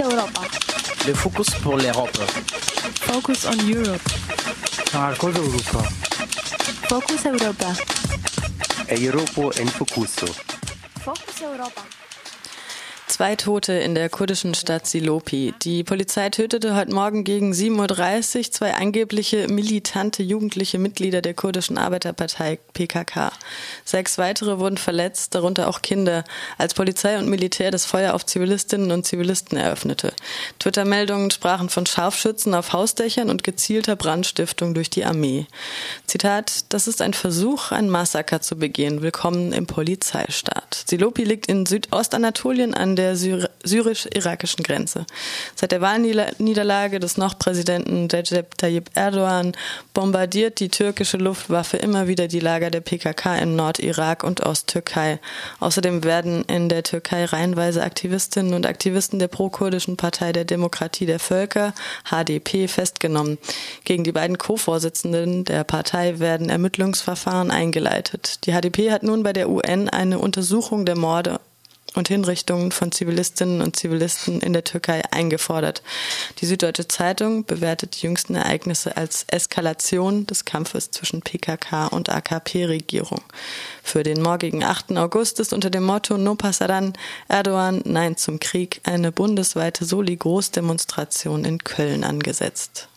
Europa. Le focus pour l'Europe. Focus on Europe. Marcos Europa. Focus Europa. Europa en Focuso. Focus Europa. Zwei Tote in der kurdischen Stadt Silopi. Die Polizei tötete heute Morgen gegen 7.30 Uhr zwei angebliche militante jugendliche Mitglieder der kurdischen Arbeiterpartei PKK. Sechs weitere wurden verletzt, darunter auch Kinder, als Polizei und Militär das Feuer auf Zivilistinnen und Zivilisten eröffnete. Twitter-Meldungen sprachen von Scharfschützen auf Hausdächern und gezielter Brandstiftung durch die Armee. Zitat, das ist ein Versuch, ein Massaker zu begehen. Willkommen im Polizeistaat. Silopi liegt in Südostanatolien an der syrisch-irakischen Grenze. Seit der Wahlniederlage des noch Präsidenten Recep Tayyip Erdogan bombardiert die türkische Luftwaffe immer wieder die Lager der PKK in Nordirak und Osttürkei. Außerdem werden in der Türkei reihenweise Aktivistinnen und Aktivisten der pro-kurdischen Partei der Demokratie der Völker, HDP, festgenommen. Gegen die beiden Co-Vorsitzenden der Partei werden Ermittlungsverfahren eingeleitet. Die HDP hat nun bei der UN eine Untersuchung der Morde und Hinrichtungen von Zivilistinnen und Zivilisten in der Türkei eingefordert. Die Süddeutsche Zeitung bewertet die jüngsten Ereignisse als Eskalation des Kampfes zwischen PKK und AKP-Regierung. Für den morgigen 8. August ist unter dem Motto No Passaran Erdogan Nein zum Krieg eine bundesweite Soli-Großdemonstration in Köln angesetzt.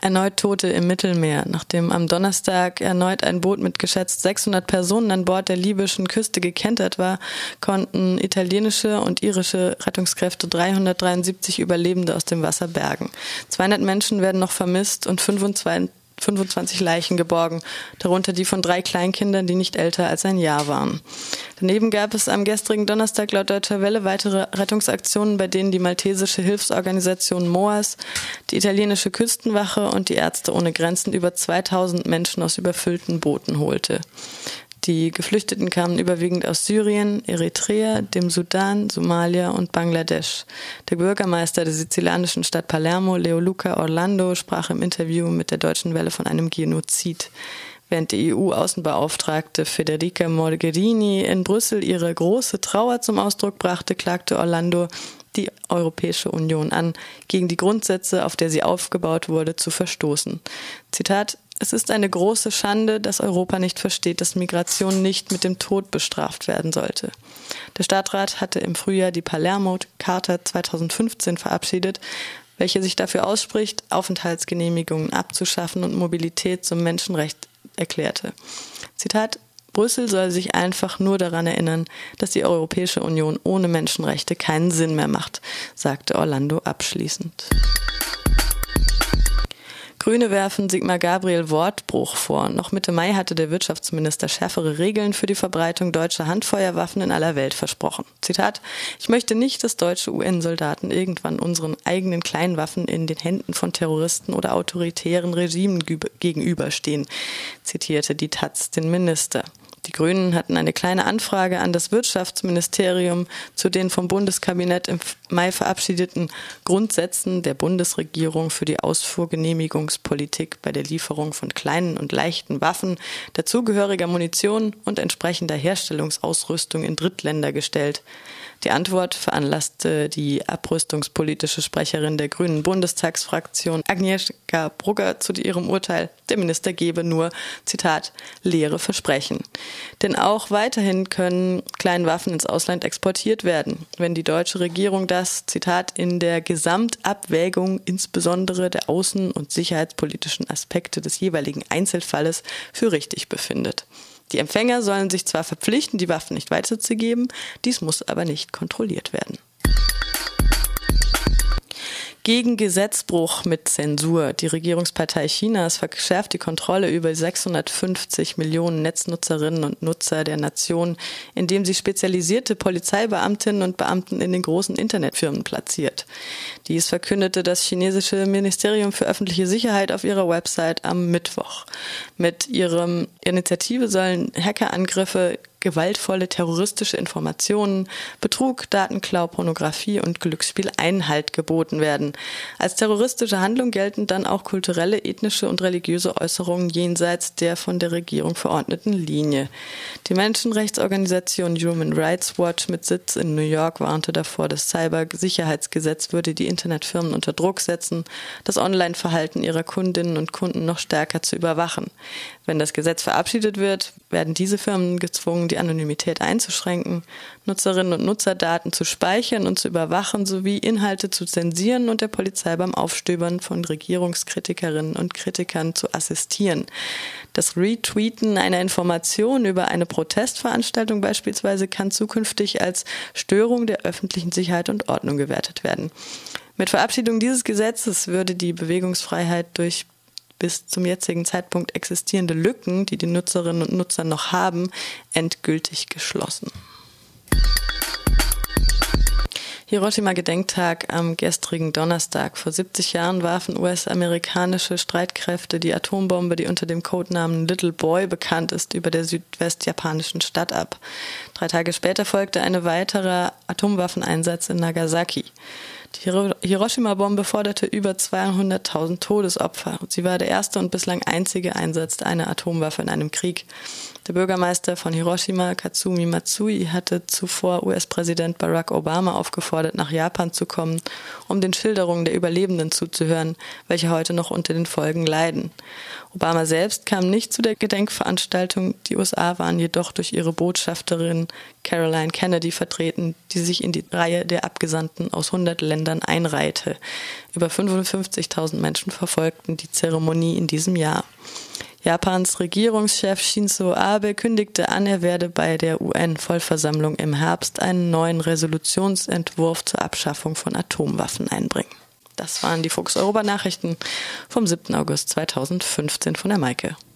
Erneut Tote im Mittelmeer. Nachdem am Donnerstag erneut ein Boot mit geschätzt 600 Personen an Bord der libyschen Küste gekentert war, konnten italienische und irische Rettungskräfte 373 Überlebende aus dem Wasser bergen. 200 Menschen werden noch vermisst und 25 25 Leichen geborgen, darunter die von drei Kleinkindern, die nicht älter als ein Jahr waren. Daneben gab es am gestrigen Donnerstag laut Deutscher Welle weitere Rettungsaktionen, bei denen die maltesische Hilfsorganisation MOAS, die italienische Küstenwache und die Ärzte ohne Grenzen über 2000 Menschen aus überfüllten Booten holte. Die Geflüchteten kamen überwiegend aus Syrien, Eritrea, dem Sudan, Somalia und Bangladesch. Der Bürgermeister der sizilanischen Stadt Palermo, Leo Luca Orlando, sprach im Interview mit der Deutschen Welle von einem Genozid. Während die EU-Außenbeauftragte Federica Mogherini in Brüssel ihre große Trauer zum Ausdruck brachte, klagte Orlando die Europäische Union an, gegen die Grundsätze, auf der sie aufgebaut wurde, zu verstoßen. Zitat es ist eine große Schande, dass Europa nicht versteht, dass Migration nicht mit dem Tod bestraft werden sollte. Der Stadtrat hatte im Frühjahr die Palermo-Charta 2015 verabschiedet, welche sich dafür ausspricht, Aufenthaltsgenehmigungen abzuschaffen und Mobilität zum Menschenrecht erklärte. Zitat Brüssel soll sich einfach nur daran erinnern, dass die Europäische Union ohne Menschenrechte keinen Sinn mehr macht, sagte Orlando abschließend. Grüne werfen Sigmar Gabriel Wortbruch vor. Noch Mitte Mai hatte der Wirtschaftsminister schärfere Regeln für die Verbreitung deutscher Handfeuerwaffen in aller Welt versprochen. Zitat, ich möchte nicht, dass deutsche UN-Soldaten irgendwann unseren eigenen Kleinwaffen in den Händen von Terroristen oder autoritären Regimen gegenüberstehen, zitierte die Taz den Minister. Die Grünen hatten eine kleine Anfrage an das Wirtschaftsministerium zu den vom Bundeskabinett im Mai verabschiedeten Grundsätzen der Bundesregierung für die Ausfuhrgenehmigungspolitik bei der Lieferung von kleinen und leichten Waffen, dazugehöriger Munition und entsprechender Herstellungsausrüstung in Drittländer gestellt. Die Antwort veranlasste die abrüstungspolitische Sprecherin der Grünen Bundestagsfraktion Agnieszka Brugger zu ihrem Urteil, der Minister gebe nur, Zitat, leere Versprechen. Denn auch weiterhin können Kleinwaffen ins Ausland exportiert werden, wenn die deutsche Regierung das, Zitat, in der Gesamtabwägung insbesondere der außen- und sicherheitspolitischen Aspekte des jeweiligen Einzelfalles für richtig befindet. Die Empfänger sollen sich zwar verpflichten, die Waffen nicht weiterzugeben, dies muss aber nicht kontrolliert werden gegen Gesetzbruch mit Zensur. Die Regierungspartei Chinas verschärft die Kontrolle über 650 Millionen Netznutzerinnen und Nutzer der Nation, indem sie spezialisierte Polizeibeamtinnen und Beamten in den großen Internetfirmen platziert. Dies verkündete das chinesische Ministerium für öffentliche Sicherheit auf ihrer Website am Mittwoch. Mit ihrem Initiative sollen Hackerangriffe gewaltvolle terroristische Informationen, Betrug, Datenklau, Pornografie und Glücksspiel Einhalt geboten werden. Als terroristische Handlung gelten dann auch kulturelle, ethnische und religiöse Äußerungen jenseits der von der Regierung verordneten Linie. Die Menschenrechtsorganisation Human Rights Watch mit Sitz in New York warnte davor, das Cybersicherheitsgesetz würde die Internetfirmen unter Druck setzen, das Online-Verhalten ihrer Kundinnen und Kunden noch stärker zu überwachen. Wenn das Gesetz verabschiedet wird, werden diese Firmen gezwungen, die Anonymität einzuschränken, Nutzerinnen und Nutzerdaten zu speichern und zu überwachen sowie Inhalte zu zensieren und der Polizei beim Aufstöbern von Regierungskritikerinnen und Kritikern zu assistieren. Das Retweeten einer Information über eine Protestveranstaltung beispielsweise kann zukünftig als Störung der öffentlichen Sicherheit und Ordnung gewertet werden. Mit Verabschiedung dieses Gesetzes würde die Bewegungsfreiheit durch bis zum jetzigen Zeitpunkt existierende Lücken, die die Nutzerinnen und Nutzer noch haben, endgültig geschlossen. Hiroshima-Gedenktag am gestrigen Donnerstag. Vor 70 Jahren warfen US-amerikanische Streitkräfte die Atombombe, die unter dem Codenamen Little Boy bekannt ist, über der südwestjapanischen Stadt ab. Drei Tage später folgte ein weiterer Atomwaffeneinsatz in Nagasaki. Die Hiroshima-Bombe forderte über 200.000 Todesopfer. Sie war der erste und bislang einzige Einsatz einer Atomwaffe in einem Krieg. Der Bürgermeister von Hiroshima, Katsumi Matsui, hatte zuvor US-Präsident Barack Obama aufgefordert, nach Japan zu kommen, um den Schilderungen der Überlebenden zuzuhören, welche heute noch unter den Folgen leiden. Obama selbst kam nicht zu der Gedenkveranstaltung. Die USA waren jedoch durch ihre Botschafterin Caroline Kennedy vertreten, die sich in die Reihe der Abgesandten aus 100 Ländern einreihte. Über 55.000 Menschen verfolgten die Zeremonie in diesem Jahr. Japans Regierungschef Shinzo Abe kündigte an, er werde bei der UN-Vollversammlung im Herbst einen neuen Resolutionsentwurf zur Abschaffung von Atomwaffen einbringen. Das waren die Fuchs Europa Nachrichten vom 7. August 2015 von der Maike.